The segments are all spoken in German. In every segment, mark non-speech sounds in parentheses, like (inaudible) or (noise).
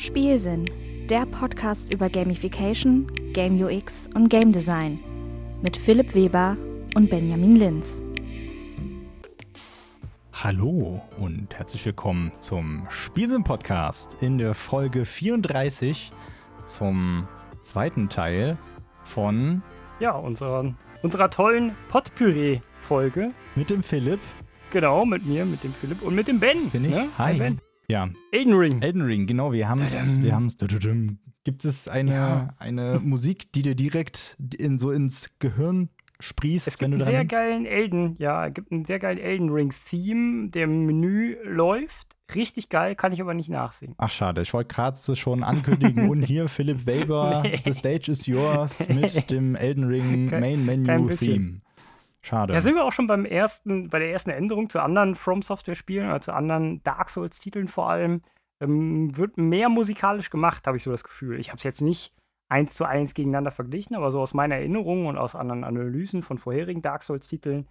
Spielsinn, der Podcast über Gamification, Game UX und Game Design mit Philipp Weber und Benjamin Linz. Hallo und herzlich willkommen zum Spielsinn Podcast in der Folge 34 zum zweiten Teil von ja, unserer, unserer tollen Potpüree-Folge. Mit dem Philipp. Genau, mit mir, mit dem Philipp und mit dem Ben. Das bin ich. Ne? Hi. Ben. Ja. Elden Ring. Elden Ring, genau. Wir haben es. Wir haben's. Gibt es eine, Ja. eine Musik, die dir direkt in, so ins Gehirn sprießt, Es wenn gibt du einen daran sehr denkst? geilen Elden, ja, es gibt einen sehr geilen Elden Ring-Theme, der im Menü läuft. Richtig geil, kann ich aber nicht nachsingen. Ach, schade. Ich wollte gerade schon ankündigen. und hier Philipp Weber, (laughs) Nee. The Stage is yours (laughs) mit dem Elden Ring Main Menu. Theme. Schade. Da sind wir auch schon beim ersten, bei der ersten Änderung zu anderen From Software-Spielen oder zu anderen Dark Souls-Titeln vor allem. Ähm, wird mehr musikalisch gemacht, habe ich so das Gefühl. Ich habe es jetzt nicht eins zu eins gegeneinander verglichen, aber so aus meiner Erinnerung und aus anderen Analysen von vorherigen Dark Souls-Titeln,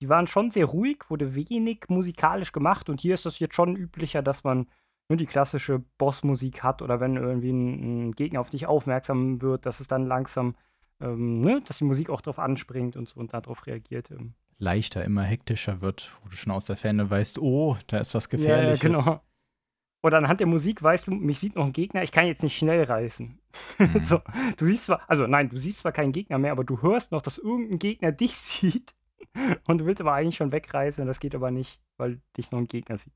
die waren schon sehr ruhig, wurde wenig musikalisch gemacht und hier ist das jetzt schon üblicher, dass man nur die klassische Bossmusik hat oder wenn irgendwie ein, ein Gegner auf dich aufmerksam wird, dass es dann langsam, ähm, ne, dass die Musik auch drauf anspringt und so und darauf reagiert. Ähm. leichter, immer hektischer wird, wo du schon aus der Ferne weißt, oh, da ist was Ja, ja, Gefährliches. genau. Oder anhand der Musik weißt du, mich sieht noch ein Gegner, ich kann jetzt nicht schnell reißen. Mhm. (laughs) so, du siehst zwar, also nein, du siehst zwar keinen Gegner mehr, aber du hörst noch, dass irgendein Gegner (laughs) dich sieht und du willst aber eigentlich schon wegreißen, das geht aber nicht, weil dich noch ein Gegner sieht.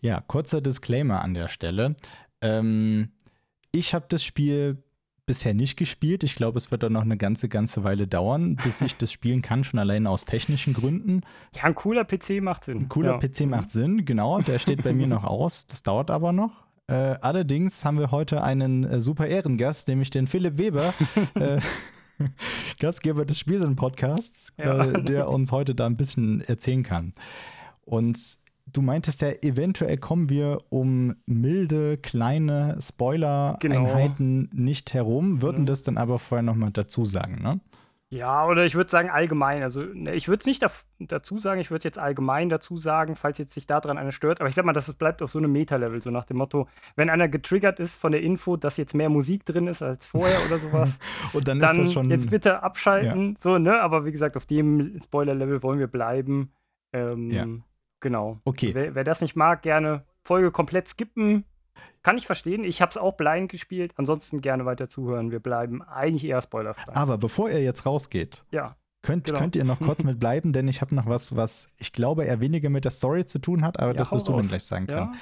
Ja, kurzer Disclaimer an der Stelle. Ähm, ich habe das Spiel bisher nicht gespielt. Ich glaube, es wird dann noch eine ganze, ganze Weile dauern, bis ich das spielen kann, schon allein aus technischen Gründen. Ja, ein cooler PC macht Sinn. Ein cooler ja. PC macht Sinn, genau. Der steht bei mir (laughs) noch aus. Das dauert aber noch. Äh, allerdings haben wir heute einen äh, super Ehrengast, nämlich den Philipp Weber, (laughs) äh, (laughs) Gastgeber des Spielsinn-Podcasts, Ja. äh, der uns heute da ein bisschen erzählen kann. Und du meintest ja, eventuell kommen wir um milde, kleine Spoiler-Einheiten nicht herum, würden Mhm. das dann aber vorher nochmal dazu sagen, ne? Ja, oder ich würde sagen allgemein. Also, ne, ich würde es nicht daf- dazu sagen, ich würde es jetzt allgemein dazu sagen, falls jetzt sich daran einer stört. Aber ich sag mal, das bleibt auf so einem Meta-Level, so nach dem Motto, wenn einer getriggert ist von der Info, dass jetzt mehr Musik drin ist als vorher oder sowas, (laughs) Und dann, dann ist das schon. jetzt bitte abschalten. So, ne? Aber wie gesagt, auf dem Spoiler-Level wollen wir bleiben. Ähm, Ja. Genau. Okay. Wer, wer das nicht mag, gerne Folge komplett skippen. Kann ich verstehen. Ich habe es auch blind gespielt. Ansonsten gerne weiter zuhören. Wir bleiben eigentlich eher spoilerfrei. Aber bevor ihr jetzt rausgeht, ja. Könnt, Genau. könnt ihr noch kurz (laughs) mit bleiben, denn ich habe noch was, was ich glaube eher weniger mit der Story zu tun hat, aber Ja, das wirst du dann gleich sagen Ja. können.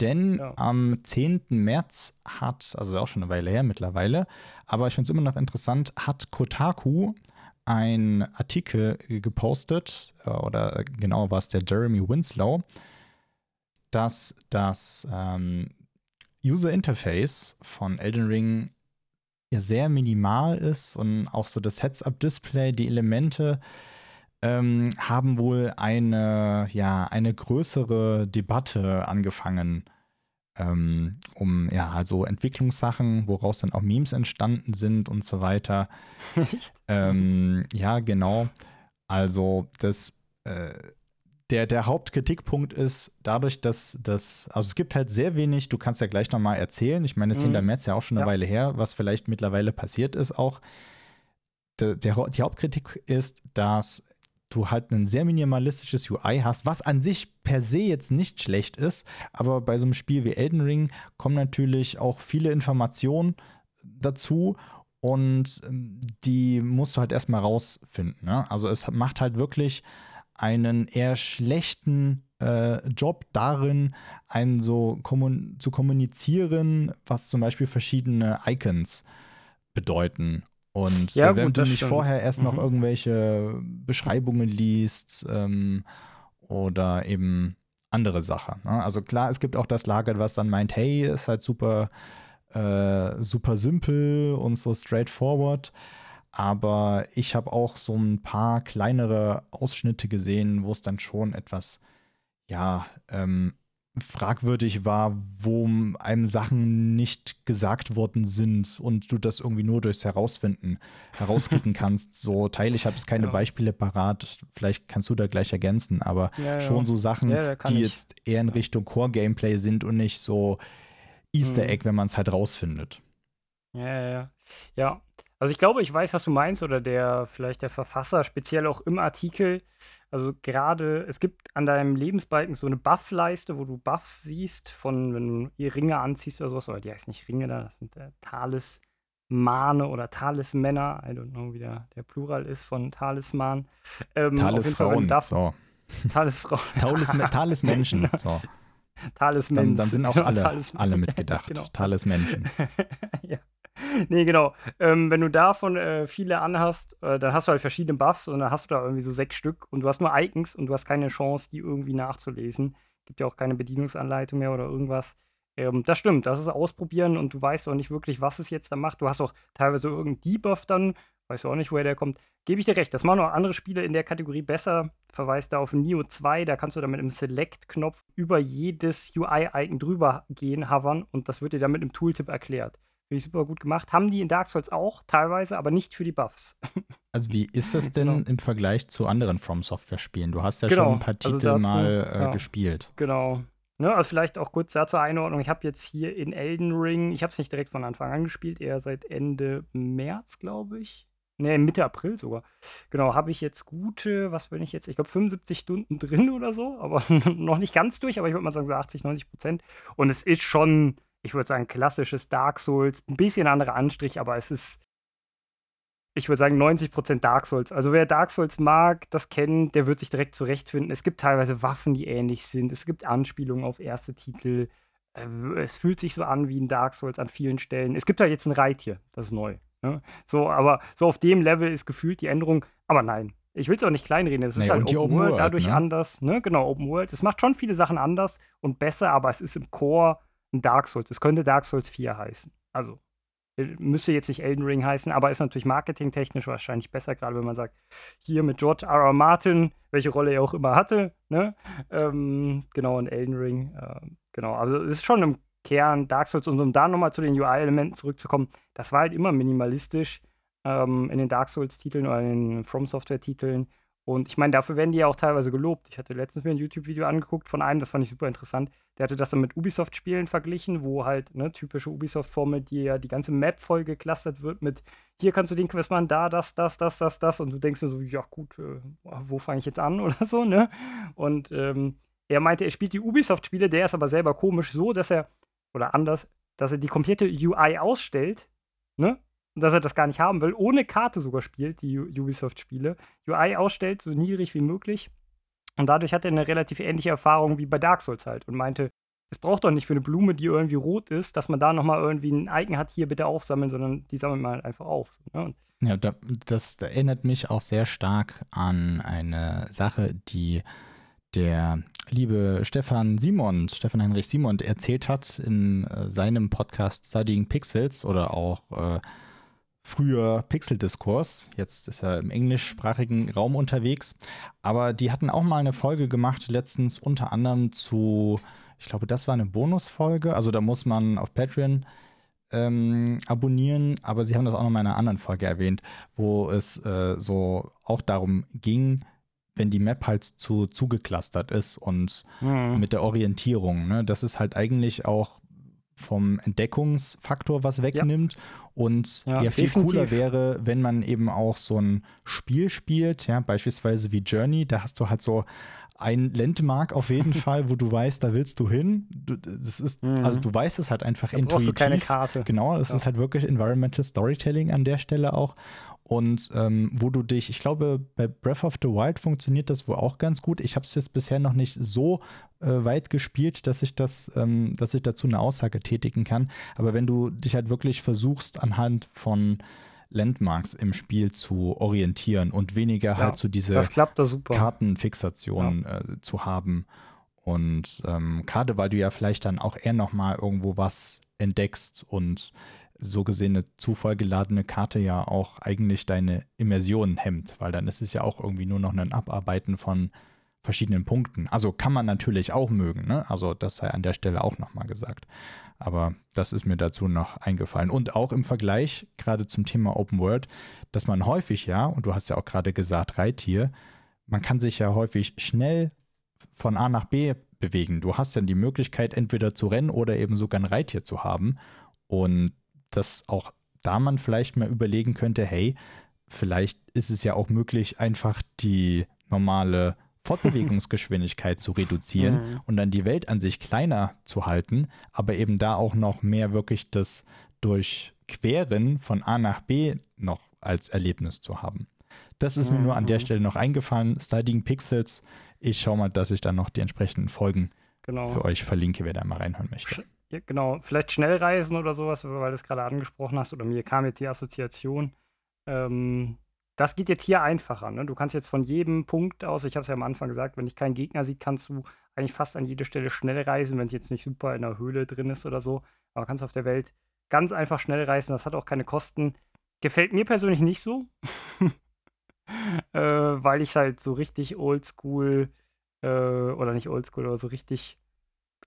Denn Ja. am 10. März hat, also auch schon eine Weile her mittlerweile, aber ich finde es immer noch interessant, hat Kotaku einen Artikel gepostet, äh, oder äh, genau war es der Jeremy Winslow, dass das ähm, User Interface von Elden Ring ja sehr minimal ist und auch so das Heads-Up-Display, die Elemente ähm, haben wohl eine, ja, eine größere Debatte angefangen ähm, um ja, also Entwicklungssachen, woraus dann auch Memes entstanden sind und so weiter. (laughs) Ähm, ja, genau. Also das, äh, der, der Hauptkritikpunkt ist dadurch, dass das, also es gibt halt sehr wenig, du kannst ja gleich nochmal erzählen, ich meine, 10. Mhm. März ja auch schon eine Ja. Weile her, was vielleicht mittlerweile passiert ist auch. Der, der, die Hauptkritik ist, dass du halt ein sehr minimalistisches UI hast, was an sich per se jetzt nicht schlecht ist, aber bei so einem Spiel wie Elden Ring kommen natürlich auch viele Informationen dazu und ähm, die musst du halt erstmal rausfinden. Ne? Also es macht halt wirklich einen eher schlechten äh, Job darin, einen so kommun zu kommunizieren, was zum Beispiel verschiedene Icons bedeuten. Und Ja, wenn gut, du nicht stimmt. vorher erst noch Mhm. irgendwelche Beschreibungen liest ähm, oder eben andere Sachen. Ne? Also klar, es gibt auch das Lager, was dann meint, hey, ist halt super, äh, super simpel und so straightforward. Aber ich habe auch so ein paar kleinere Ausschnitte gesehen, wo es dann schon etwas, ja, ähm, fragwürdig war, wo einem Sachen nicht gesagt worden sind und du das irgendwie nur durchs Herausfinden herauskriegen (laughs) kannst. So Teile, ich habe jetzt keine Ja. Beispiele parat, vielleicht kannst du da gleich ergänzen, aber Ja, ja. schon so Sachen, die ich. jetzt eher in Richtung Core-Gameplay sind und nicht so, Easter Mhm. Egg, wenn man es halt rausfindet. Ja, ja, ja. Ja, also ich glaube, ich weiß, was du meinst, oder der, vielleicht der Verfasser, speziell auch im Artikel. Also gerade, es gibt an deinem Lebensbalken so eine Buff-Leiste, wo du Buffs siehst, von, wenn du Ringe anziehst oder sowas, aber die heißen nicht Ringe da, das sind äh, Talismane oder Talismänner, I don't know, wie der, der Plural ist von Talisman. Ähm, Talisfrauen. So. Talisfrauen. (laughs) Talismen, Talismenschen. (laughs) So. Talismans. Dann, dann sind auch (laughs) alle, Talisman. alle mitgedacht. Genau. Talismenschen. ja. (laughs) Nee, genau. Ähm, wenn du davon äh, viele anhast, äh, dann hast du halt verschiedene Buffs und dann hast du da irgendwie so sechs Stück und du hast nur Icons und du hast keine Chance, die irgendwie nachzulesen. Gibt ja auch keine Bedienungsanleitung mehr oder irgendwas. Ähm, das stimmt, das ist Ausprobieren und du weißt auch nicht wirklich, was es jetzt da macht. Du hast auch teilweise irgendeinen Debuff dann, weißt du auch nicht, woher der kommt. Gebe ich dir recht, das machen auch andere Spiele in der Kategorie besser. Verweis da auf Neo 2, da kannst du dann mit einem Select-Knopf über jedes UI-Icon drüber gehen, hovern und das wird dir dann mit einem Tooltip erklärt. Finde ich super gut gemacht. Haben die in Dark Souls auch teilweise, aber nicht für die Buffs. (laughs) Also wie ist das denn Genau. im Vergleich zu anderen From Software Spielen? Du hast ja Genau, schon ein paar also Titel dazu, mal äh, ja. gespielt. Genau. Ne, also vielleicht auch kurz da zur Einordnung. Ich habe jetzt hier in Elden Ring, ich habe es nicht direkt von Anfang an gespielt, eher seit Ende März, glaube ich. Ne, Mitte April sogar. Genau, habe ich jetzt gute, was bin ich jetzt? Ich glaube 75 Stunden drin oder so, aber (laughs) noch nicht ganz durch, aber ich würde mal sagen so 80, 90 Prozent. Und es ist schon, ich würde sagen, klassisches Dark Souls, ein bisschen anderer Anstrich, aber es ist, ich würde sagen, 90% Dark Souls. Also wer Dark Souls mag, das kennt, der wird sich direkt zurechtfinden. Es gibt teilweise Waffen, die ähnlich sind. Es gibt Anspielungen auf erste Titel. Äh, Es fühlt sich so an wie ein Dark Souls an vielen Stellen. Es gibt halt jetzt ein Reittier, das ist neu. Ne? So, aber so auf dem Level ist gefühlt die Änderung. Aber nein, ich will es auch nicht kleinreden. Es ist Naja, halt Open Open World, World, dadurch ne? anders. Ne? Genau, Open World. Es macht schon viele Sachen anders und besser, aber es ist im Core ein Dark Souls. Es könnte Dark Souls 4 heißen. Also, äh, müsste jetzt nicht Elden Ring heißen, aber ist natürlich marketingtechnisch wahrscheinlich besser, gerade wenn man sagt, hier mit George R. R. Martin, welche Rolle er auch immer hatte, ne? Ähm, genau, in Elden Ring. ähm, genau, also es ist schon im Kern Dark Souls und um da nochmal zu den UI-Elementen zurückzukommen, das war halt immer minimalistisch ähm, in den Dark Souls-Titeln oder in den From Software-Titeln. Und ich meine, dafür werden die ja auch teilweise gelobt. Ich hatte letztens mir ein YouTube-Video angeguckt von einem, das fand ich super interessant. Der hatte das dann mit Ubisoft-Spielen verglichen, wo halt, ne, typische Ubisoft-Formel, die ja die ganze Map voll geclustert wird mit, hier kannst du den Quest machen, da, das, das, das, das, das. Und du denkst dir so, ja gut, äh, wo fange ich jetzt an (laughs) oder so, ne? Und ähm, er meinte, er spielt die Ubisoft-Spiele, der ist aber selber komisch so, dass er, oder anders, dass er die komplette UI ausstellt, ne? Dass er das gar nicht haben will, ohne Karte sogar spielt, die Ubisoft-Spiele. UI ausstellt, so niedrig wie möglich. Und dadurch hat er eine relativ ähnliche Erfahrung wie bei Dark Souls halt und meinte, es braucht doch nicht für eine Blume, die irgendwie rot ist, dass man da nochmal irgendwie ein Icon hat, hier bitte aufsammeln, sondern die sammelt man halt einfach auf. So, ne? Ja, da, das erinnert mich auch sehr stark an eine Sache, die der liebe Stefan Simond, Stefan Heinrich Simond, erzählt hat in äh, seinem Podcast Studying Pixels oder auch äh, früher Pixel-Diskurs. Jetzt ist er im englischsprachigen Raum unterwegs. Aber die hatten auch mal eine Folge gemacht, letztens unter anderem zu, ich glaube, das war eine Bonusfolge. Also da muss man auf Patreon ähm, abonnieren, aber sie haben das auch noch mal in einer anderen Folge erwähnt, wo es äh, so auch darum ging, wenn die Map halt zu zugeclustert ist und mit der Orientierung. Ne? Das ist halt eigentlich auch vom Entdeckungsfaktor was wegnimmt. Und Ja, ja, viel definitiv. cooler wäre, wenn man eben auch so ein Spiel spielt, ja, beispielsweise wie Journey, da hast du halt so ein Landmark auf jeden (laughs) Fall, wo du weißt, da willst du hin. Du, das ist, Mhm. also du weißt es halt einfach da brauchst du intuitiv. keine Karte. Genau, das Ja. ist halt wirklich Environmental Storytelling an der Stelle auch. Und ähm, wo du dich, ich glaube, bei Breath of the Wild funktioniert das wohl auch ganz gut. Ich habe es jetzt bisher noch nicht so äh, weit gespielt, dass ich das, ähm, dass ich dazu eine Aussage tätigen kann. Aber wenn du dich halt wirklich versuchst, anhand von Landmarks im Spiel zu orientieren und weniger Ja, halt so diese Das klappt da super. Kartenfixation äh, zu haben. Und ähm, gerade weil du ja vielleicht dann auch eher noch mal irgendwo was entdeckst und so gesehen eine zufallgeladene Karte ja auch eigentlich deine Immersion hemmt, weil dann ist es ja auch irgendwie nur noch ein Abarbeiten von verschiedenen Punkten. Also kann man natürlich auch mögen, ne? Also das sei an der Stelle auch noch mal gesagt. Aber das ist mir dazu noch eingefallen. Und auch im Vergleich gerade zum Thema Open World, dass man häufig ja, und du hast ja auch gerade gesagt, Reittier, man kann sich ja häufig schnell von A nach B bewegen. Du hast dann die Möglichkeit, entweder zu rennen oder eben sogar ein Reittier zu haben. Und dass auch da man vielleicht mal überlegen könnte, hey, vielleicht ist es ja auch möglich, einfach die normale Fortbewegungsgeschwindigkeit zu reduzieren (laughs) Mhm. und dann die Welt an sich kleiner zu halten, aber eben da auch noch mehr wirklich das Durchqueren von A nach B noch als Erlebnis zu haben. Das ist mir nur an der Mhm. Stelle noch eingefallen. Studying Pixels. Ich schaue mal, dass ich dann noch die entsprechenden Folgen Genau. für euch verlinke, wer da mal reinhören möchte. Ja, genau, vielleicht Schnellreisen oder sowas, weil du es gerade angesprochen hast, oder mir kam jetzt die Assoziation. Ähm, das geht jetzt hier einfacher. Ne? Du kannst jetzt von jedem Punkt aus, ich habe es ja am Anfang gesagt, wenn dich kein Gegner sieht, kannst du eigentlich fast an jede Stelle schnell reisen, wenn es jetzt nicht super in der Höhle drin ist oder so. Aber kannst auf der Welt ganz einfach schnell reisen. Das hat auch keine Kosten. Gefällt mir persönlich nicht so. (laughs) äh, weil ich halt so richtig oldschool äh, oder nicht oldschool, aber so richtig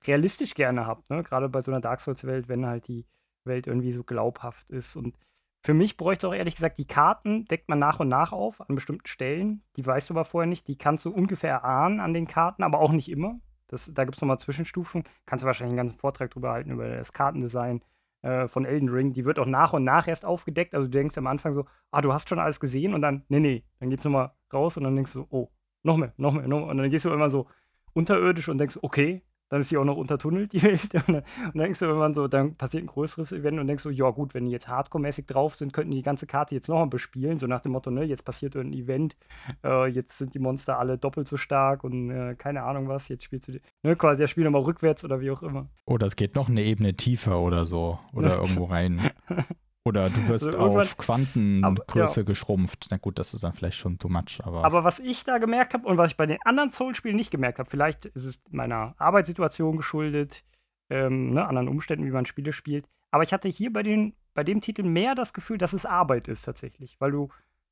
realistisch gerne habe. Ne? Gerade bei so einer Dark Souls-Welt, wenn halt die Welt irgendwie so glaubhaft ist. Und für mich bräuchte auch ehrlich gesagt, die Karten deckt man nach und nach auf an bestimmten Stellen. Die weißt du aber vorher nicht. Die kannst du ungefähr erahnen an den Karten, aber auch nicht immer. Das, da gibt es nochmal Zwischenstufen. Kannst du wahrscheinlich einen ganzen Vortrag drüber halten, über das Kartendesign äh, von Elden Ring. Die wird auch nach und nach erst aufgedeckt. Also du denkst am Anfang so, ah, du hast schon alles gesehen und dann, nee, nee, dann geht's nochmal raus und dann denkst du, oh, noch mehr, noch mehr, noch mehr. Und dann gehst du immer so unterirdisch und denkst, okay, dann ist die auch noch untertunnelt, die (laughs) Welt. Und dann, und dann denkst du irgendwann so, dann passiert ein größeres Event und denkst so, ja gut, wenn die jetzt hardcore-mäßig drauf sind, könnten die ganze Karte jetzt nochmal bespielen, so nach dem Motto, ne, jetzt passiert irgendein Event, äh, jetzt sind die Monster alle doppelt so stark und äh, keine Ahnung was, jetzt spielst du, die, ne, quasi das Spiel nochmal rückwärts oder wie auch immer. Oder es geht noch eine Ebene tiefer oder so. Oder (laughs) irgendwo rein. (laughs) Oder du wirst Also auf Quantengröße Aber- geschrumpft. Na gut, das ist dann vielleicht schon too much, aber, Aber was ich da gemerkt habe und was ich bei den anderen Soul-Spielen nicht gemerkt habe, vielleicht ist es meiner Arbeitssituation geschuldet, ähm, ne, anderen Umständen, wie man Spiele spielt. Aber ich hatte hier bei, den, bei dem Titel mehr das Gefühl, dass es Arbeit ist tatsächlich. Weil du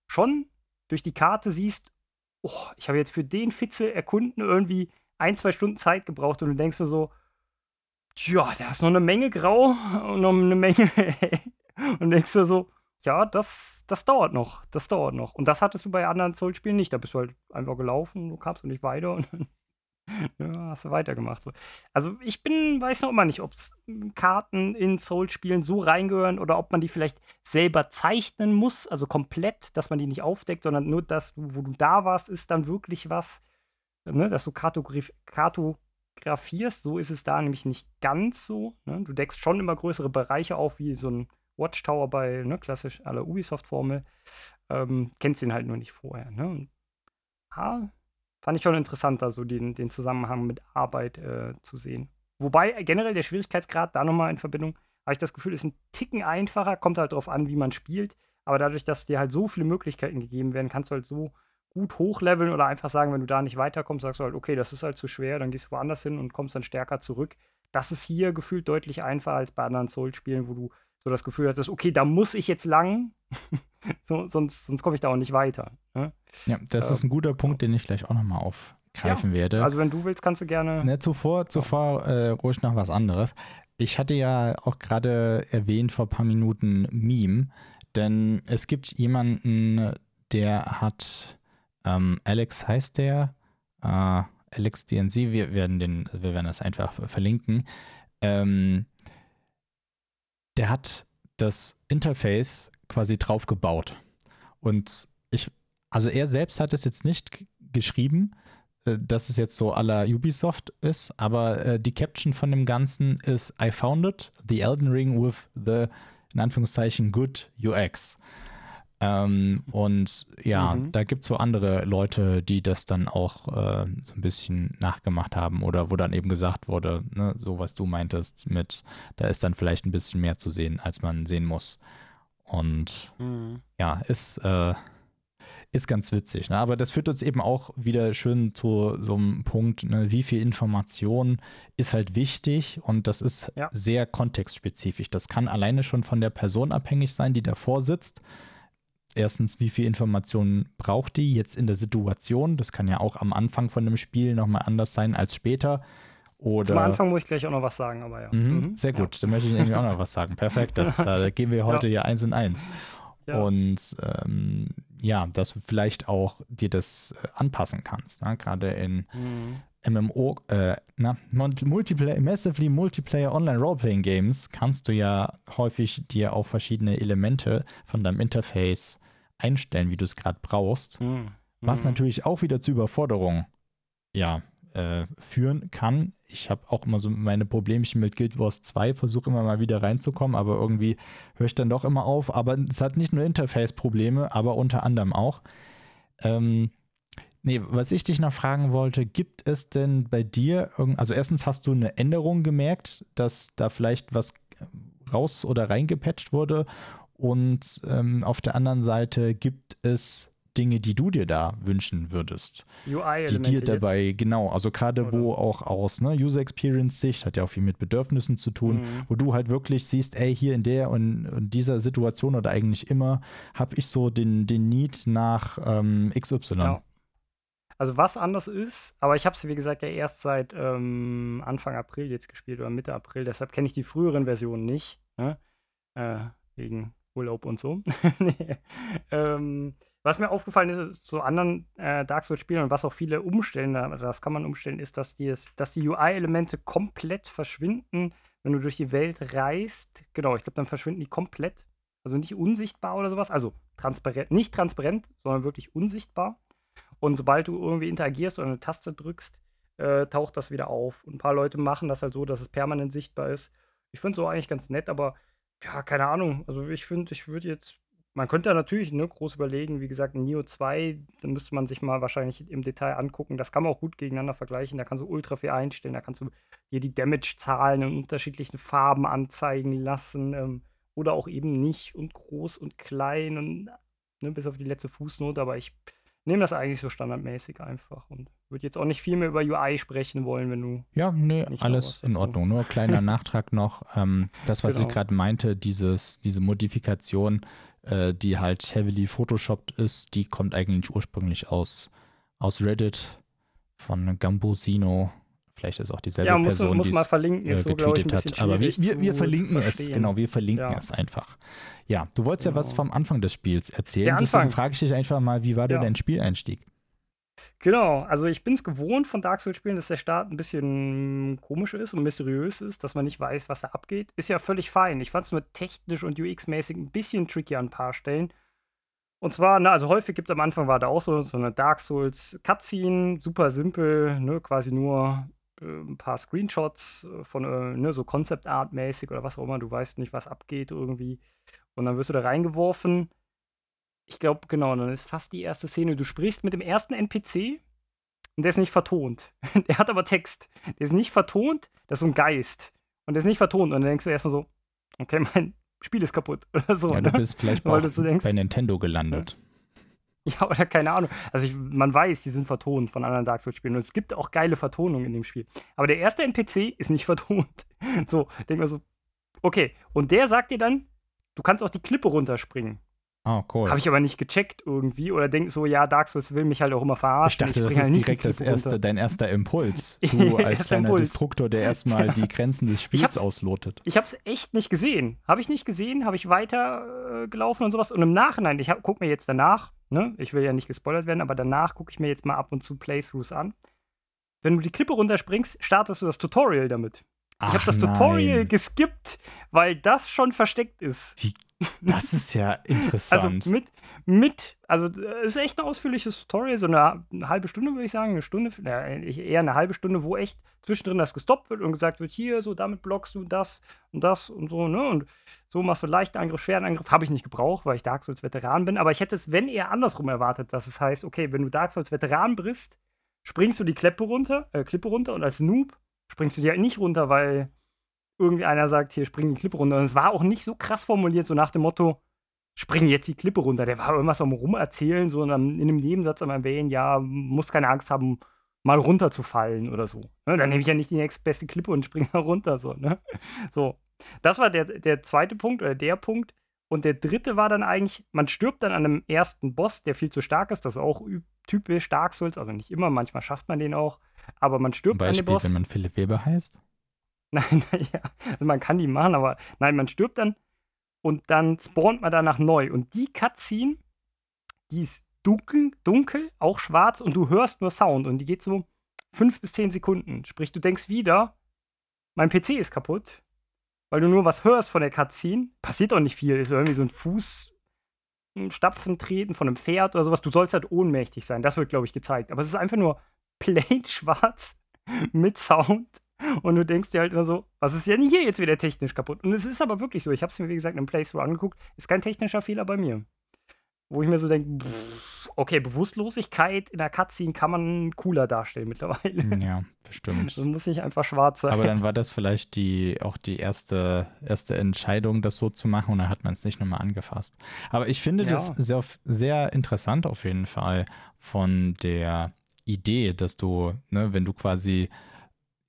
schon durch die Karte siehst, oh, ich habe jetzt für den Fitzel erkunden irgendwie ein, zwei Stunden Zeit gebraucht und du denkst nur so, ja, da ist noch eine Menge grau und noch eine Menge. (laughs) und denkst du so, ja, das, das dauert noch, das dauert noch. Und das hattest du bei anderen Soul-Spielen nicht. Da bist du halt einfach gelaufen, du kamst nicht weiter und dann (laughs) ja, hast du weitergemacht. So. Also ich bin, weiß noch immer nicht, ob Karten in Soul-Spielen so reingehören oder ob man die vielleicht selber zeichnen muss, also komplett, dass man die nicht aufdeckt, sondern nur das, wo du da warst, ist dann wirklich was, ne, dass du kartograf kartografierst. So ist es da nämlich nicht ganz so. Ne? Du deckst schon immer größere Bereiche auf, wie so ein Watchtower bei ne, klassisch aller Ubisoft-Formel. Ähm, kennst ihn halt nur nicht vorher. Ne? Und, ah, fand ich schon interessant, da so den, den Zusammenhang mit Arbeit äh, zu sehen. Wobei äh, generell der Schwierigkeitsgrad da nochmal in Verbindung, habe ich das Gefühl, ist ein Ticken einfacher, kommt halt drauf an, wie man spielt. Aber dadurch, dass dir halt so viele Möglichkeiten gegeben werden, kannst du halt so gut hochleveln oder einfach sagen, wenn du da nicht weiterkommst, sagst du halt, okay, das ist halt zu schwer, dann gehst du woanders hin und kommst dann stärker zurück. Das ist hier gefühlt deutlich einfacher als bei anderen Souls-Spielen, wo du so das Gefühl hattest, okay, da muss ich jetzt lang, (laughs) so, sonst, sonst komme ich da auch nicht weiter. Ne? ja, das äh, ist ein guter Punkt, den ich gleich auch nochmal aufgreifen werde. Also wenn du willst, kannst du gerne. Ne, zuvor, zuvor äh, ruhig noch was anderes. Ich hatte ja auch gerade erwähnt vor ein paar Minuten Meme, denn es gibt jemanden, der hat, ähm, Alex heißt der, äh, Alex DNC, wir werden, den, wir werden das einfach verlinken. Ähm, der hat das Interface quasi drauf gebaut. Und ich, also er selbst hat es jetzt nicht geschrieben, äh, dass es jetzt so la Ubisoft ist, aber äh, die Caption von dem Ganzen ist I founded the Elden Ring with the, in Anführungszeichen, good UX. Ähm, und ja, Mhm. da gibt es so andere Leute, die das dann auch äh, so ein bisschen nachgemacht haben oder wo dann eben gesagt wurde, ne, so was du meintest, mit, da ist dann vielleicht ein bisschen mehr zu sehen, als man sehen muss. Und Mhm. ja, ist, äh, ist ganz witzig. Ne? Aber das führt uns eben auch wieder schön zu so einem Punkt, ne? wie viel Information ist halt wichtig und das ist Ja. sehr kontextspezifisch. Das kann alleine schon von der Person abhängig sein, die davor sitzt. Erstens, wie viel Informationen braucht die jetzt in der Situation? Das kann ja auch am Anfang von einem Spiel nochmal anders sein als später. Oder Zum Anfang muss ich gleich auch noch was sagen, aber ja. Mhm, Mhm. Sehr Ja. gut, da möchte ich irgendwie auch noch was sagen. Perfekt, das, (laughs) äh, gehen wir heute ja eins in eins. Ja. Und ähm, ja, dass du vielleicht auch dir das äh, anpassen kannst. Ne? Gerade in Mhm. MMO, äh, na, Multiplayer, Massively Multiplayer Online Roleplaying Games kannst du ja häufig dir auch verschiedene Elemente von deinem Interface einstellen, wie du es gerade brauchst. Mhm. Was mhm. natürlich auch wieder zu Überforderung ja, äh, führen kann. Ich habe auch immer so meine Problemchen mit Guild Wars 2, versuche immer mal wieder reinzukommen, aber irgendwie höre ich dann doch immer auf. Aber es hat nicht nur Interface-Probleme, aber unter anderem auch. Ähm, nee, was ich dich noch fragen wollte, gibt es denn bei dir, also erstens hast du eine Änderung gemerkt, dass da vielleicht was raus oder reingepatcht wurde und ähm, auf der anderen Seite gibt es Dinge, die du dir da wünschen würdest. UI-Elemente. Die dir dabei, jetzt? genau, also gerade wo auch aus ne, User Experience-Sicht, hat ja auch viel mit Bedürfnissen zu tun, mhm. wo du halt wirklich siehst, ey, hier in der und, und dieser Situation oder eigentlich immer, habe ich so den, den Need nach ähm, XY. Genau. Also was anders ist, aber ich habe es, wie gesagt, ja erst seit ähm, Anfang April jetzt gespielt oder Mitte April, deshalb kenne ich die früheren Versionen nicht. Ne? Äh, wegen Urlaub und so. (laughs) nee. ähm, was mir aufgefallen ist, ist zu anderen äh, Dark Souls-Spielen und was auch viele umstellen, das kann man umstellen, ist, dass die, dass die UI-Elemente komplett verschwinden, wenn du durch die Welt reist. Genau, ich glaube, dann verschwinden die komplett. Also nicht unsichtbar oder sowas. Also transparent, nicht transparent, sondern wirklich unsichtbar. Und sobald du irgendwie interagierst oder eine Taste drückst, äh, taucht das wieder auf. Und ein paar Leute machen das halt so, dass es permanent sichtbar ist. Ich finde es so eigentlich ganz nett, aber ja, keine Ahnung. Also ich finde, ich würde jetzt man könnte da natürlich ne, groß überlegen, wie gesagt, Neo 2, da müsste man sich mal wahrscheinlich im Detail angucken. Das kann man auch gut gegeneinander vergleichen. Da kannst du ultra viel einstellen, da kannst du dir die Damage-Zahlen in unterschiedlichen Farben anzeigen lassen. Ähm, oder auch eben nicht und groß und klein und ne, bis auf die letzte Fußnote. Aber ich nehme das eigentlich so standardmäßig einfach und würde jetzt auch nicht viel mehr über UI sprechen wollen, wenn du. Ja, nee, alles in Ordnung. Nur kleiner (laughs) Nachtrag noch. Ähm, das, was genau. ich gerade meinte, dieses, diese Modifikation, äh, die halt heavily photoshopped ist, die kommt eigentlich ursprünglich aus, aus Reddit von Gambosino. Vielleicht ist auch dieselbe ja, muss, Person, muss die es verlinken, äh, getweetet hat. Aber wir, wir, wir verlinken es, genau, wir verlinken ja. es einfach. Ja, du wolltest genau. ja was vom Anfang des Spiels erzählen. Deswegen frage ich dich einfach mal, wie war ja. denn dein Spieleinstieg? Genau, also ich bin es gewohnt von Dark Souls-Spielen, dass der Start ein bisschen komisch ist und mysteriös ist, dass man nicht weiß, was da abgeht. Ist ja völlig fein. Ich fand es nur technisch und UX-mäßig ein bisschen tricky an ein paar Stellen. Und zwar, na, also häufig gibt es am Anfang war da auch so, so eine Dark Souls Cutscene, super simpel, ne, quasi nur ein paar Screenshots äh, von, äh, ne, so Concept Art mäßig oder was auch immer, du weißt nicht, was abgeht irgendwie. Und dann wirst du da reingeworfen ich glaube, genau, dann ist fast die erste Szene. Du sprichst mit dem ersten NPC und der ist nicht vertont. (laughs) der hat aber Text. Der ist nicht vertont, das ist so ein Geist. Und der ist nicht vertont. Und dann denkst du erstmal so, okay, (laughs) mein Spiel ist kaputt (laughs) oder so. Ja, du ne? bist vielleicht Weil so denkst, bei Nintendo gelandet. (laughs) Ja, oder keine Ahnung. Also ich, man weiß, die sind vertont von anderen Dark Souls-Spielen. Und es gibt auch geile Vertonungen in dem Spiel. Aber der erste NPC ist nicht (laughs) vertont. So, denk mal so, okay. Und der sagt dir dann, du kannst auch die Klippe runterspringen. Oh, cool. Habe ich aber nicht gecheckt irgendwie oder denk so, ja, Dark Souls will mich halt auch immer verarschen. Ich dachte, ich das halt ist direkt das erste, dein erster Impuls. (laughs) Du als kleiner Impuls. Destruktor, der erstmal ja. die Grenzen des Spiels auslotet. Ich habe es echt nicht gesehen. Habe ich nicht gesehen, habe ich weiter äh, gelaufen und sowas. Und im Nachhinein, ich gucke mir jetzt danach, ne, ich will ja nicht gespoilert werden, aber danach gucke ich mir jetzt mal ab und zu Playthroughs an. Wenn du die Klippe runterspringst, startest du das Tutorial damit. Ach, ich habe das Tutorial nein. geskippt, weil das schon versteckt ist. Wie das ist ja (laughs) interessant. Also mit, mit, also es ist echt ein ausführliches Tutorial, so eine, eine halbe Stunde würde ich sagen, eine Stunde, ja, eher eine halbe Stunde, wo echt zwischendrin das gestoppt wird und gesagt wird, hier, so damit blockst du das und das und so, ne? Und so machst du leichten Angriff, schweren Angriff. Habe ich nicht gebraucht, weil ich Dark Souls Veteran bin, aber ich hätte es, wenn eher andersrum erwartet, dass es heißt, okay, wenn du Dark Souls Veteran bist, springst du die Klippe runter, äh, Klippe runter und als Noob springst du die halt nicht runter, weil irgendwie einer sagt, hier spring die Klippe runter. Und es war auch nicht so krass formuliert, so nach dem Motto, spring jetzt die Klippe runter. Der war irgendwas am Rumerzählen, so in einem Nebensatz am Erwähnen, ja, muss keine Angst haben, mal runterzufallen oder so. Ne? Dann nehme ich ja nicht die nächstbeste Klippe und springe da runter, so, ne? So. Das war der, der zweite Punkt oder der Punkt. Und der dritte war dann eigentlich, man stirbt dann an einem ersten Boss, der viel zu stark ist. Das ist auch typisch Dark Souls, also nicht immer, manchmal schafft man den auch. Aber man stirbt Beispiel, an dem Boss. wenn man Philipp Weber heißt? (laughs) Nein, ja. Also man kann die machen, aber nein, man stirbt dann und dann spawnt man danach neu. Und die Cutscene, die ist dunkel, dunkel, auch schwarz und du hörst nur Sound und die geht so fünf bis zehn Sekunden. Sprich, du denkst wieder, mein PC ist kaputt, weil du nur was hörst von der Cutscene. Passiert auch nicht viel. Ist irgendwie so ein Fuß Stapfen treten von einem Pferd oder sowas. Du sollst halt ohnmächtig sein. Das wird, glaube ich, gezeigt. Aber es ist einfach nur (laughs) plain schwarz mit Sound. Und du denkst dir halt immer so, was ist denn hier jetzt wieder technisch kaputt? Und es ist aber wirklich so. Ich habe es mir, wie gesagt, in einem Playthrough angeguckt. Ist kein technischer Fehler bei mir. Wo ich mir so denke, okay, Bewusstlosigkeit in der Cutscene kann man cooler darstellen mittlerweile. Ja, bestimmt. Das muss nicht einfach schwarz sein. Aber dann (laughs) war das vielleicht die, auch die erste, erste Entscheidung, das so zu machen und dann hat man es nicht nochmal angefasst. Aber ich finde Ja. das sehr, sehr interessant auf jeden Fall von der Idee, dass du, ne, wenn du quasi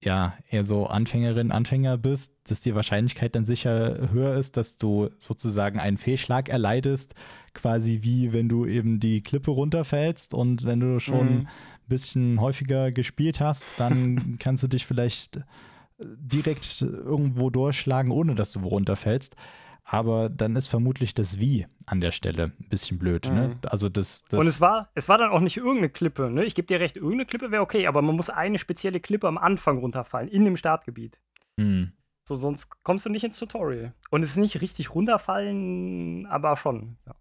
ja eher so Anfängerin, Anfänger bist, dass die Wahrscheinlichkeit dann sicher höher ist, dass du sozusagen einen Fehlschlag erleidest, quasi wie wenn du eben die Klippe runterfällst und wenn du schon Mhm. ein bisschen häufiger gespielt hast, dann (laughs) kannst du dich vielleicht direkt irgendwo durchschlagen, ohne dass du runterfällst. Aber dann ist vermutlich das Wie an der Stelle ein bisschen blöd. Ne? Mhm. Also das, das Und es war, es war dann auch nicht irgendeine Klippe. Ne? Ich gebe dir recht, irgendeine Klippe wäre okay, aber man muss eine spezielle Klippe am Anfang runterfallen, in dem Startgebiet. Hm. So, sonst kommst du nicht ins Tutorial. Und es ist nicht richtig runterfallen, aber schon. Ja.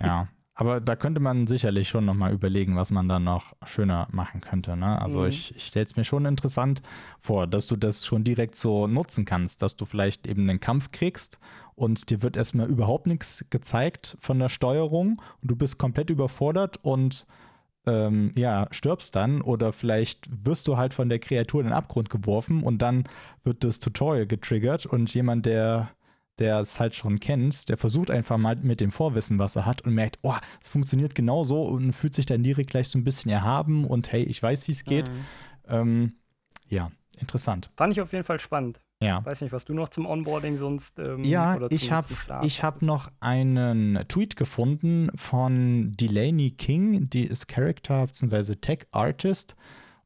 Ja, aber da könnte man sicherlich schon nochmal überlegen, was man dann noch schöner machen könnte. Ne? Also Mhm. ich, ich stelle es mir schon interessant vor, dass du das schon direkt so nutzen kannst, dass du vielleicht eben einen Kampf kriegst und dir wird erstmal überhaupt nichts gezeigt von der Steuerung und du bist komplett überfordert und ähm, ja, stirbst dann oder vielleicht wirst du halt von der Kreatur in den Abgrund geworfen und dann wird das Tutorial getriggert und jemand, der der es halt schon kennt, der versucht einfach mal mit dem Vorwissen, was er hat und merkt, oh, es funktioniert genauso und fühlt sich dann direkt gleich so ein bisschen erhaben und hey, ich weiß, wie es geht. Mhm. Ähm, ja, interessant. Fand ich auf jeden Fall spannend. Ja. Weiß nicht, was du noch zum Onboarding sonst. Ähm, Ja, oder ich zum- habe zum Start ich hab hattest. noch einen Tweet gefunden von Delaney King, die ist Character bzw. Tech Artist.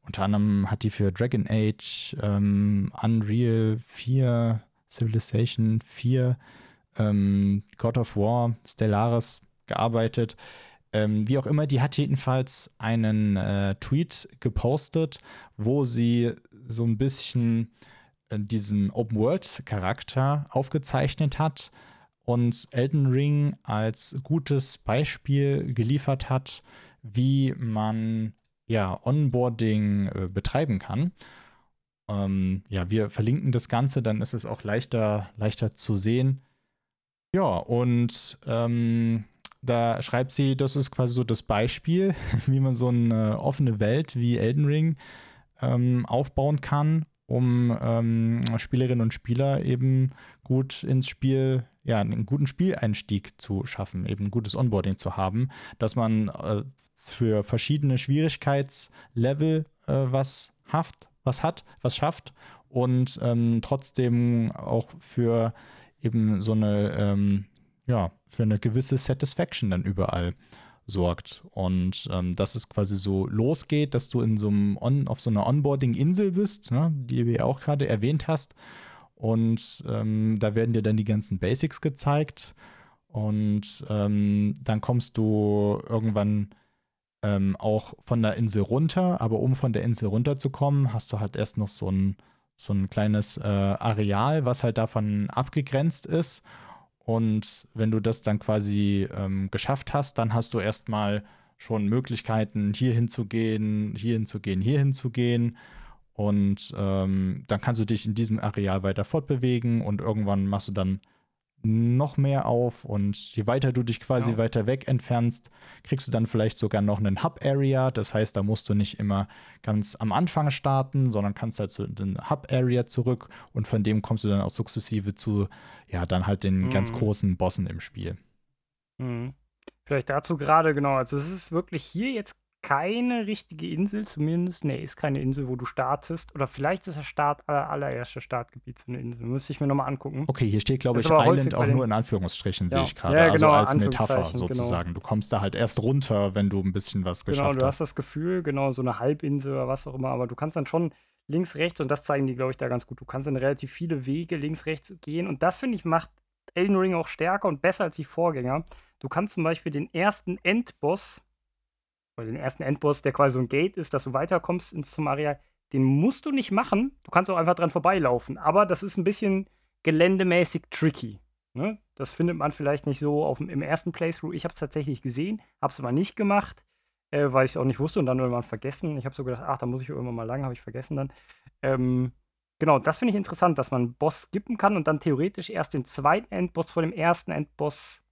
Unter anderem hat die für Dragon Age, ähm, Unreal 4, Civilization 4, ähm, God of War, Stellaris gearbeitet. Ähm, wie auch immer, die hat jedenfalls einen äh, Tweet gepostet, wo sie so ein bisschen diesen Open-World-Charakter aufgezeichnet hat und Elden Ring als gutes Beispiel geliefert hat, wie man ja Onboarding äh, betreiben kann. Ähm, ja, wir verlinken das Ganze, dann ist es auch leichter, leichter zu sehen. Ja, und ähm, da schreibt sie, das ist quasi so das Beispiel, (laughs) wie man so eine offene Welt wie Elden Ring ähm, aufbauen kann, um ähm, Spielerinnen und Spieler eben gut ins Spiel, ja, einen guten Spieleinstieg zu schaffen, eben ein gutes Onboarding zu haben, dass man äh, für verschiedene Schwierigkeitslevel äh, was haft, was hat, was schafft und ähm, trotzdem auch für eben so eine, ähm, ja, für eine gewisse Satisfaction dann überall sorgt. Und ähm, dass es quasi so losgeht, dass du in so einem On auf so einer Onboarding-Insel bist, ne, die du ja auch gerade erwähnt hast. Und ähm, da werden dir dann die ganzen Basics gezeigt. Und ähm, dann kommst du irgendwann ähm, auch von der Insel runter. Aber um von der Insel runterzukommen, hast du halt erst noch so ein, so ein kleines äh, Areal, was halt davon abgegrenzt ist. Und wenn du das dann quasi ähm, geschafft hast, dann hast du erstmal schon Möglichkeiten, hier hinzugehen, hier hinzugehen, hier hinzugehen. Und ähm, dann kannst du dich in diesem Areal weiter fortbewegen und irgendwann machst du dann noch mehr auf und je weiter du dich quasi Ja. weiter weg entfernst, kriegst du dann vielleicht sogar noch einen Hub-Area. Das heißt, da musst du nicht immer ganz am Anfang starten, sondern kannst halt zu den Hub-Area zurück und von dem kommst du dann auch sukzessive zu, ja, dann halt den ganz Mhm. großen Bossen im Spiel. Mhm. Vielleicht dazu gerade, genau. Also, es ist wirklich hier jetzt keine richtige Insel, zumindest. Nee, ist keine Insel, wo du startest. Oder vielleicht ist das Start, aller, allererste Startgebiet so eine Insel. Müsste ich mir nochmal angucken. Okay, hier steht, glaube ich, Island auch nur in Anführungsstrichen, sehe Ja. ich gerade. Ja, also genau, als Metapher genau. sozusagen. Du kommst da halt erst runter, wenn du ein bisschen was Genau, geschafft du hast. hast das Gefühl, genau, so eine Halbinsel oder was auch immer, aber du kannst dann schon links, rechts, und das zeigen die, glaube ich, da ganz gut. Du kannst dann relativ viele Wege links, rechts gehen und das, finde ich, macht Elden Ring auch stärker und besser als die Vorgänger. Du kannst zum Beispiel den ersten Endboss oder den ersten Endboss, der quasi so ein Gate ist, dass du weiterkommst ins zum Areal, den musst du nicht machen. Du kannst auch einfach dran vorbeilaufen. Aber das ist ein bisschen geländemäßig tricky. Ne? Das findet man vielleicht nicht so auf, im ersten Playthrough. Ich habe es tatsächlich gesehen, habe es aber nicht gemacht, äh, weil ich es auch nicht wusste und dann irgendwann vergessen. Ich habe so gedacht, ach, da muss ich irgendwann mal lang, habe ich vergessen dann. Ähm, genau, das finde ich interessant, dass man einen Boss skippen kann und dann theoretisch erst den zweiten Endboss vor dem ersten Endboss.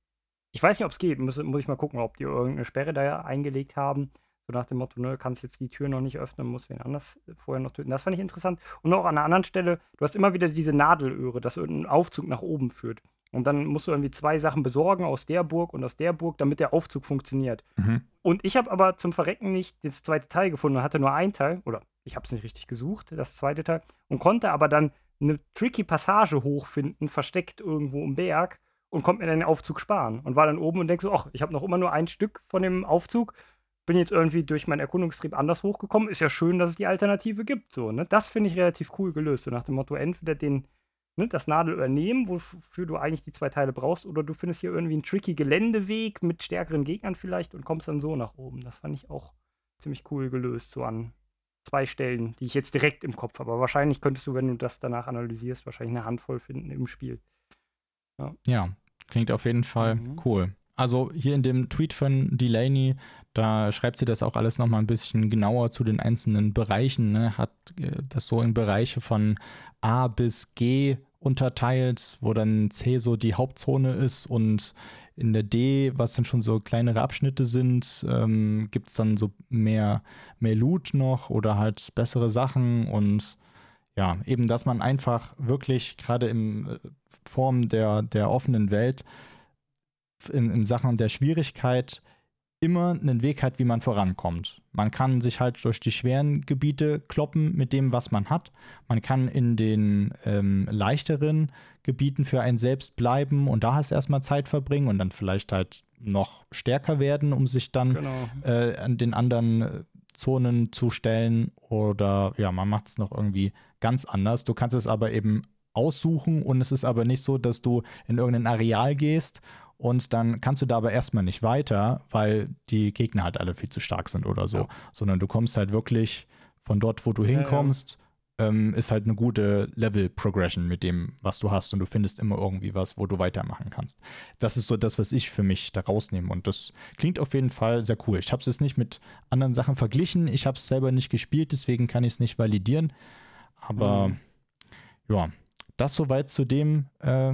Ich weiß nicht, ob es geht, muss, muss ich mal gucken, ob die irgendeine Sperre da eingelegt haben. So nach dem Motto, ne, kannst jetzt die Tür noch nicht öffnen, muss wen anders vorher noch töten. Das fand ich interessant. Und auch an einer anderen Stelle, du hast immer wieder diese Nadelöhre, dass irgendein Aufzug nach oben führt. Und dann musst du irgendwie zwei Sachen besorgen aus der Burg und aus der Burg, damit der Aufzug funktioniert. Mhm. Und ich habe aber zum Verrecken nicht das zweite Teil gefunden und hatte nur ein Teil, oder ich habe es nicht richtig gesucht, das zweite Teil, und konnte aber dann eine tricky Passage hochfinden, versteckt irgendwo im Berg und konnte mir dann den Aufzug sparen. Und war dann oben und denke so, ach, ich habe noch immer nur ein Stück von dem Aufzug bin jetzt irgendwie durch meinen Erkundungstrieb anders hochgekommen. Ist ja schön, dass es die Alternative gibt. So, ne? Das finde ich relativ cool gelöst. So nach dem Motto, entweder den, ne, das Nadel übernehmen, wofür du eigentlich die zwei Teile brauchst, oder du findest hier irgendwie einen tricky Geländeweg mit stärkeren Gegnern vielleicht und kommst dann so nach oben. Das fand ich auch ziemlich cool gelöst, so an zwei Stellen, die ich jetzt direkt im Kopf habe. Aber wahrscheinlich könntest du, wenn du das danach analysierst, wahrscheinlich eine Handvoll finden im Spiel. Ja, ja klingt auf jeden Fall mhm. cool. Also hier in dem Tweet von Delaney, da schreibt sie das auch alles nochmal ein bisschen genauer zu den einzelnen Bereichen. Ne? Hat äh, das so in Bereiche von A bis G unterteilt, wo dann C so die Hauptzone ist und in der D, was dann schon so kleinere Abschnitte sind, ähm, gibt es dann so mehr, mehr Loot noch oder halt bessere Sachen und ja, eben, dass man einfach wirklich gerade in äh, Form der, der offenen Welt in, in Sachen der Schwierigkeit immer einen Weg hat, wie man vorankommt. Man kann sich halt durch die schweren Gebiete kloppen mit dem, was man hat. Man kann in den ähm, leichteren Gebieten für einen selbst bleiben und da hast erstmal Zeit verbringen und dann vielleicht halt noch stärker werden, um sich dann genau. äh, an den anderen äh, Zonen zu stellen. Oder ja, man macht es noch irgendwie ganz anders. Du kannst es aber eben aussuchen und es ist aber nicht so, dass du in irgendein Areal gehst und dann kannst du da aber erstmal nicht weiter, weil die Gegner halt alle viel zu stark sind oder so, ja. sondern du kommst halt wirklich von dort, wo du hinkommst, ja, ja. Ähm, ist halt eine gute Level-Progression mit dem, was du hast und du findest immer irgendwie was, wo du weitermachen kannst. Das ist so das, was ich für mich da rausnehme und das klingt auf jeden Fall sehr cool. Ich habe es jetzt nicht mit anderen Sachen verglichen, ich habe es selber nicht gespielt, deswegen kann ich es nicht validieren, aber mhm. ja, das soweit zu dem, äh,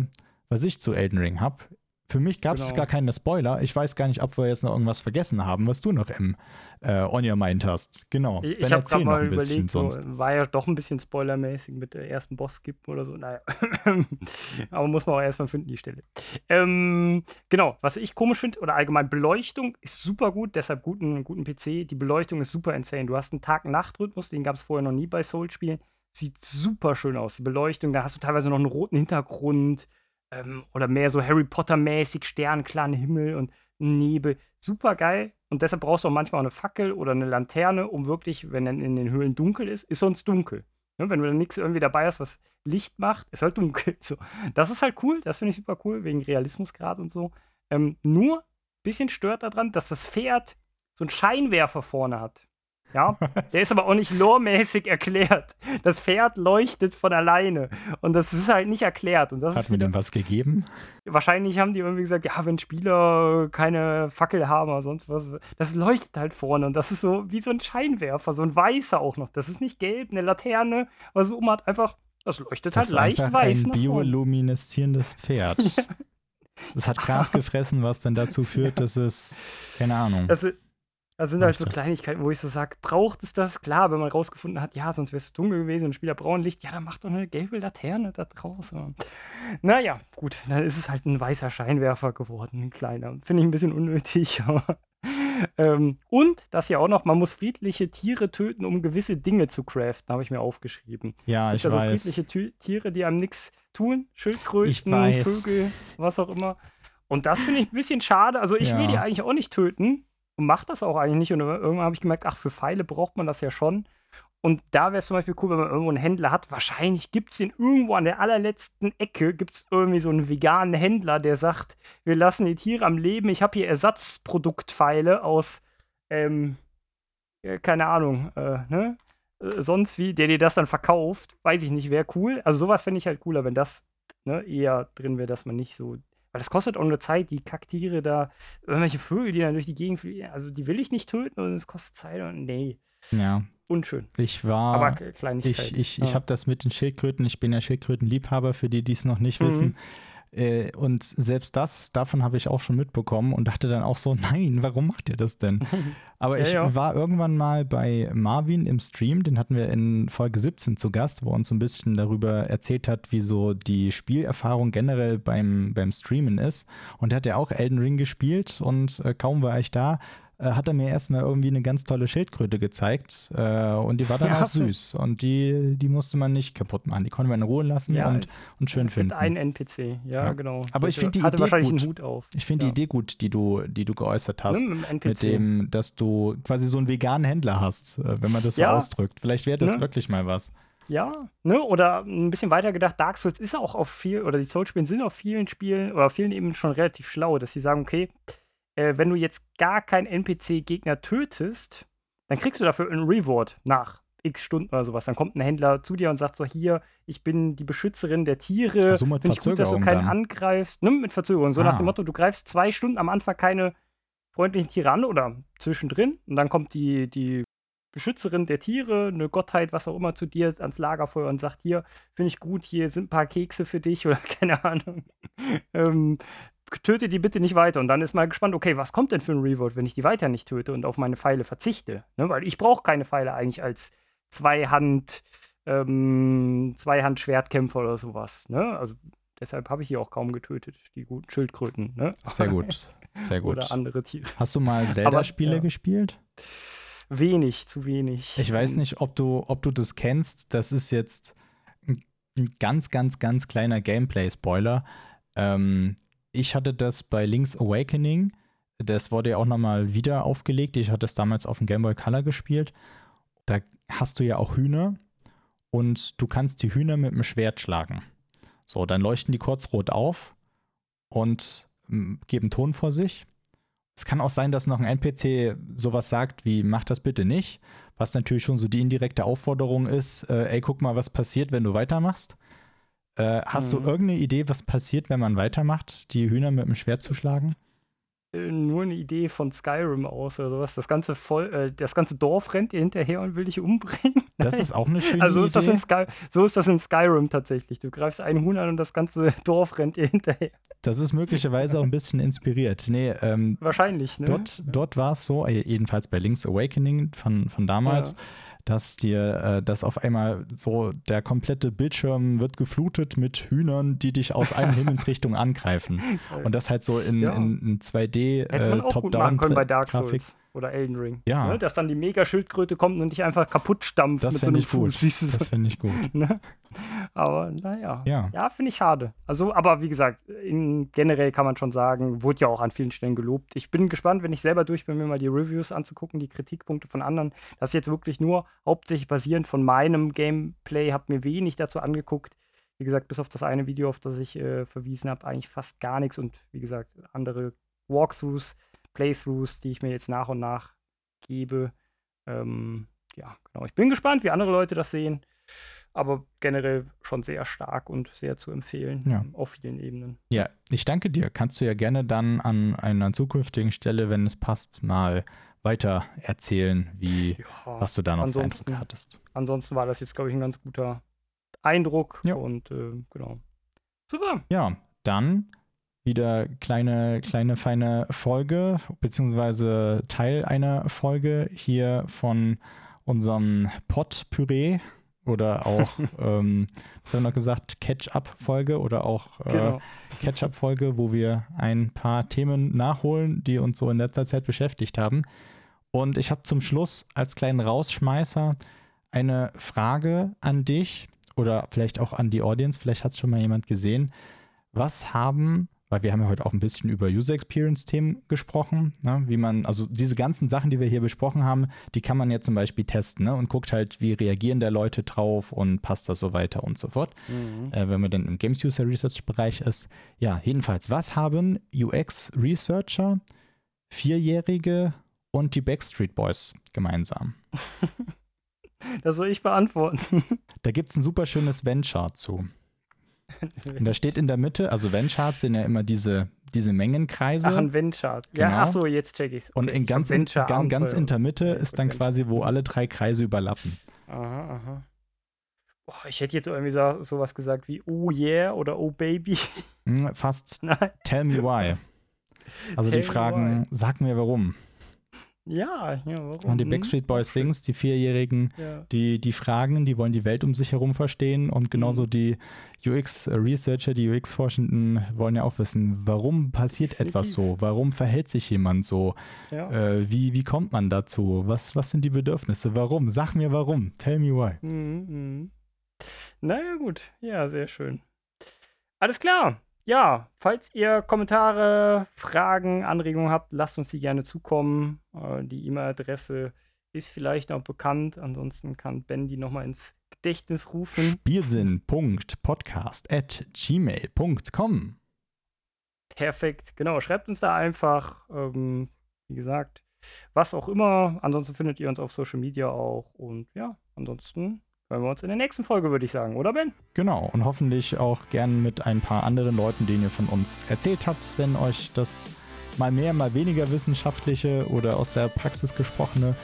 was ich zu Elden Ring habe. Für mich gab es genau. gar keine Spoiler. Ich weiß gar nicht, ob wir jetzt noch irgendwas vergessen haben, was du noch im äh, On Your Mind hast. Genau. Ich, ich habe gerade mal überlegt, so, war ja doch ein bisschen spoilermäßig mit der ersten Boss-Skip oder so. Naja. (laughs) Aber muss man auch erstmal finden, die Stelle. Ähm, genau, was ich komisch finde, oder allgemein Beleuchtung ist super gut, deshalb guten, guten PC. Die Beleuchtung ist super insane. Du hast einen Tag-Nacht-Rhythmus, den gab es vorher noch nie bei Soul-Spielen. Sieht super schön aus. Die Beleuchtung, da hast du teilweise noch einen roten Hintergrund ähm, oder mehr so Harry Potter-mäßig, sternklaren Himmel und Nebel. Super geil. Und deshalb brauchst du auch manchmal auch eine Fackel oder eine Laterne, um wirklich, wenn dann in den Höhlen dunkel ist, ist sonst dunkel. Ne? Wenn du dann nichts irgendwie dabei hast, was Licht macht, ist halt dunkel. (laughs) So. Das ist halt cool, das finde ich super cool, wegen Realismusgrad und so. Ähm, nur ein bisschen stört daran, dass das Pferd so einen Scheinwerfer vorne hat. Ja, der ist aber auch nicht loremäßig erklärt. Das Pferd leuchtet von alleine und das ist halt nicht erklärt. Und das Hat mir denn was gegeben? Wahrscheinlich haben die irgendwie gesagt, ja, wenn Spieler keine Fackel haben oder sonst was, das leuchtet halt vorne und das ist so wie so ein Scheinwerfer, so ein weißer auch noch. Das ist nicht gelb, eine Laterne, was so hat einfach, das leuchtet das halt leicht weiß. Ein biolumineszierendes Pferd. (laughs) ja. Das hat Gras gefressen, was dann dazu führt, dass es, keine Ahnung. Das ist, das sind halt so Kleinigkeiten, wo ich so sage, braucht es das? Klar, wenn man rausgefunden hat, ja, sonst wäre es dunkel gewesen und Spieler brauchen Licht, ja, dann macht doch eine gelbe Laterne da draußen. Naja, gut, dann ist es halt ein weißer Scheinwerfer geworden, ein kleiner. Finde ich ein bisschen unnötig, (laughs) aber. ähm, und das ja auch noch, man muss friedliche Tiere töten, um gewisse Dinge zu craften, habe ich mir aufgeschrieben. Ja, ich also weiß. friedliche Tiere, die einem nichts tun, Schildkröten, Vögel, was auch immer. Und das finde ich ein bisschen schade. Also ich ja. will die eigentlich auch nicht töten, und mache das auch eigentlich nicht. Und irgendwann habe ich gemerkt, ach, für Pfeile braucht man das ja schon. Und da wäre es zum Beispiel cool, wenn man irgendwo einen Händler hat. Wahrscheinlich gibt es den irgendwo an der allerletzten Ecke, gibt es irgendwie so einen veganen Händler, der sagt, wir lassen die Tiere am Leben. Ich habe hier Ersatzproduktpfeile aus ähm, äh, keine Ahnung, äh, ne? Äh, sonst wie, der dir das dann verkauft, weiß ich nicht, wäre cool. Also sowas fände ich halt cooler, wenn das ne, eher drin wäre, dass man nicht so. Weil das kostet auch nur Zeit, die Kaktiere da, irgendwelche Vögel, die dann durch die Gegend fliegen, also die will ich nicht töten und es kostet Zeit und nee. Ja. Unschön. Ich war. Aber Kleinigkeit. Ich, ich, ja. ich habe das mit den Schildkröten. Ich bin ja Schildkrötenliebhaber, für die, die es noch nicht Mhm. wissen. Äh, und selbst das, davon habe ich auch schon mitbekommen und dachte dann auch so, (laughs) nein, warum macht ihr das denn? (laughs) Aber Ja, ich ja. war irgendwann mal bei Marvin im Stream, den hatten wir in Folge 17 zu Gast, wo er uns so ein bisschen darüber erzählt hat, wie so die Spielerfahrung generell beim, beim Streamen ist. Und er hat ja auch Elden Ring gespielt und äh, kaum war ich da, äh, hat er mir erstmal irgendwie eine ganz tolle Schildkröte gezeigt. Äh, und die war dann Ja. auch süß. Und die, die musste man nicht kaputt machen. Die konnte man in Ruhe lassen ja, und, und schön es finden. einen NPC, ja, Ja. genau. Aber ich finde die hatte Idee gut. ich finde die Idee gut, die du, die du geäußert hast. Ne, mit dem NPC. Mit dem, dass du quasi so einen veganen Händler hast, äh, wenn man das so ausdrückt. Vielleicht wäre das Ne? wirklich mal was. Ja, ne? Oder ein bisschen weiter gedacht, Dark Souls ist auch auf viel, oder die Souls-Spiele sind auf vielen Spielen oder auf vielen eben schon relativ schlau, dass sie sagen, okay, äh, wenn du jetzt gar keinen NPC-Gegner tötest, dann kriegst du dafür einen Reward nach x Stunden oder sowas. Dann kommt ein Händler zu dir und sagt so, hier, ich bin die Beschützerin der Tiere. Ach so, mit Find ich gut, dass du keinen dann. angreifst. Ne, mit Verzögerung. So Ah. nach dem Motto, du greifst zwei Stunden am Anfang keine freundlichen Tiere an oder zwischendrin und dann kommt die, die Beschützerin der Tiere, eine Gottheit, was auch immer, zu dir ans Lagerfeuer und sagt, hier, finde ich gut, hier sind ein paar Kekse für dich (laughs) oder keine Ahnung. ähm, töte die bitte nicht weiter. Und dann ist mal gespannt, okay, was kommt denn für ein Reward, wenn ich die weiter nicht töte und auf meine Pfeile verzichte? Ne? Weil ich brauche keine Pfeile eigentlich als Zweihand, ähm, Zweihand-Schwertkämpfer oder sowas. Ne? Also deshalb habe ich hier auch kaum getötet, die guten Schildkröten. Ne? Sehr gut. (laughs) Sehr gut. Oder andere Tiere. Hast du mal Zelda-Spiele ja. gespielt? Wenig, zu wenig. Ich weiß nicht, ob du, ob du das kennst. Das ist jetzt ein, ein ganz, ganz, ganz kleiner Gameplay-Spoiler. Ähm, ich hatte das bei Link's Awakening. Das wurde ja auch nochmal wieder aufgelegt. Ich hatte es damals auf dem Game Boy Color gespielt. Da hast du ja auch Hühner und du kannst die Hühner mit dem Schwert schlagen. So, dann leuchten die kurz rot auf und mm, geben Ton vor sich. Es kann auch sein, dass noch ein NPC sowas sagt wie, mach das bitte nicht, was natürlich schon so die indirekte Aufforderung ist, äh, ey, guck mal, was passiert, wenn du weitermachst. Äh, hast du Mhm. irgendeine Idee, was passiert, wenn man weitermacht, die Hühner mit dem Schwert zu schlagen? äh, nur eine Idee von Skyrim aus oder sowas. Das ganze, voll, äh, das ganze Dorf rennt dir hinterher und will dich umbringen. (laughs) Das ist auch eine schöne also so ist, das Idee. in Sky so ist das in Skyrim tatsächlich. Du greifst einen Huhn an und das ganze (laughs) Dorf rennt dir hinterher. Das ist möglicherweise auch ein bisschen inspiriert. Nee, ähm, Wahrscheinlich, ne? Dort, dort war es so, äh, jedenfalls bei Link's Awakening von, von damals, Ja. Dass dir, äh, dass auf einmal so der komplette Bildschirm wird geflutet mit Hühnern, die dich aus (laughs) allen Himmelsrichtungen angreifen. Und das halt so in, Ja. in, in 2D Hätte man äh, Top-Down-Grafik. Oder Elden Ring. Ja. Ne? Dass dann die Mega-Schildkröte kommt und dich einfach kaputt stampft Das mit so einem. Fuß. Siehst du? Das finde ich gut. (laughs) Ne? Aber naja. Ja. Ja, finde ich schade. Also, aber wie gesagt, in, generell kann man schon sagen, wurde ja auch an vielen Stellen gelobt. Ich bin gespannt, wenn ich selber durch bin, mir mal die Reviews anzugucken, die Kritikpunkte von anderen. Das ist jetzt wirklich nur hauptsächlich basierend von meinem Gameplay, habe mir wenig dazu angeguckt. Wie gesagt, bis auf das eine Video, auf das ich äh, verwiesen habe, eigentlich fast gar nichts. Und wie gesagt, andere Walkthroughs, Playthroughs, die ich mir jetzt nach und nach gebe. Ähm, ja, genau. Ich bin gespannt, wie andere Leute das sehen. Aber generell schon sehr stark und sehr zu empfehlen. Ja. Auf vielen Ebenen. Ja, ich danke dir. Kannst du ja gerne dann an einer zukünftigen Stelle, wenn es passt, mal weiter erzählen, wie, Ja, was du da noch für Eindrücke hattest. ansonsten war das jetzt, glaube ich, ein ganz guter Eindruck. Ja. Und äh, genau. Super. Ja, dann wieder kleine, kleine, feine Folge, beziehungsweise Teil einer Folge hier von unserem Pot-Püree oder auch, (laughs) ähm, was haben wir noch gesagt, Catch-up-Folge oder auch äh, Genau. Catch-up-Folge, wo wir ein paar Themen nachholen, die uns so in letzter Zeit beschäftigt haben. Und ich habe zum Schluss als kleinen Rausschmeißer eine Frage an dich oder vielleicht auch an die Audience, vielleicht hat es schon mal jemand gesehen. Was haben, weil wir haben ja heute auch ein bisschen über User Experience-Themen gesprochen, ne, wie man, also diese ganzen Sachen, die wir hier besprochen haben, die kann man ja zum Beispiel testen ne, und guckt halt, wie reagieren da Leute drauf und passt das so weiter und so fort Mhm. äh, wenn man dann im Games User Research Bereich ist. Ja, jedenfalls, was haben UX Researcher, Vierjährige und die Backstreet Boys gemeinsam? (laughs) Das soll ich beantworten. Da gibt es ein super schönes Wenn-Chart zu. (laughs) Und da steht in der Mitte, also Wenn-Charts sind ja immer diese, diese Mengenkreise. Ach, ein Wenn-Chart. Ja, Genau. ach so, jetzt check ich's. und Okay, in ich ganz, in, ganz, ganz in der Mitte Ja, ist dann quasi, wo alle drei Kreise überlappen. Aha, aha. Boah, ich hätte jetzt irgendwie so, sowas gesagt wie Oh yeah oder Oh Baby. Hm, Fast (laughs) Nein. Tell me why. Also Tell die Fragen, sag mir warum. Ja, ja, warum? Und die Hm? Backstreet Boys Sings, die Vierjährigen, Ja. die, die fragen, die wollen die Welt um sich herum verstehen und genauso Mhm. die UX-Researcher, die UX-Forschenden wollen ja auch wissen, warum passiert etwas Definitiv. so? Warum verhält sich jemand so? ja. Äh, wie, wie kommt man dazu? Was, was sind die Bedürfnisse? Warum? Sag mir warum. Tell me why. Mhm, mhm. Naja, gut. Ja, sehr schön. Alles klar. Ja, falls ihr Kommentare, Fragen, Anregungen habt, lasst uns die gerne zukommen. Äh, die E-Mail-Adresse ist vielleicht noch bekannt. Ansonsten kann Ben die nochmal ins Gedächtnis rufen. Spielsinn.podcast at gmail.com. Perfekt. Genau, schreibt uns da einfach. Ähm, wie gesagt, was auch immer. Ansonsten findet ihr uns auf Social Media auch. Und ja, ansonsten hören wir uns in der nächsten Folge, würde ich sagen. Oder, Ben? Genau, und hoffentlich auch gern mit ein paar anderen Leuten, denen ihr von uns erzählt habt, wenn euch das mal mehr, mal weniger wissenschaftliche oder aus der Praxis gesprochene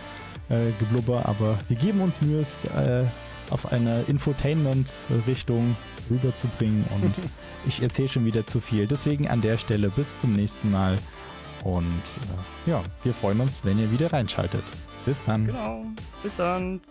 äh, Geblubber, aber wir geben uns Mühe, es äh, auf eine Infotainment-Richtung rüberzubringen und (laughs) ich erzähle schon wieder zu viel. Deswegen an der Stelle bis zum nächsten Mal und äh, ja, wir freuen uns, wenn ihr wieder reinschaltet. Bis dann. Genau. Bis dann.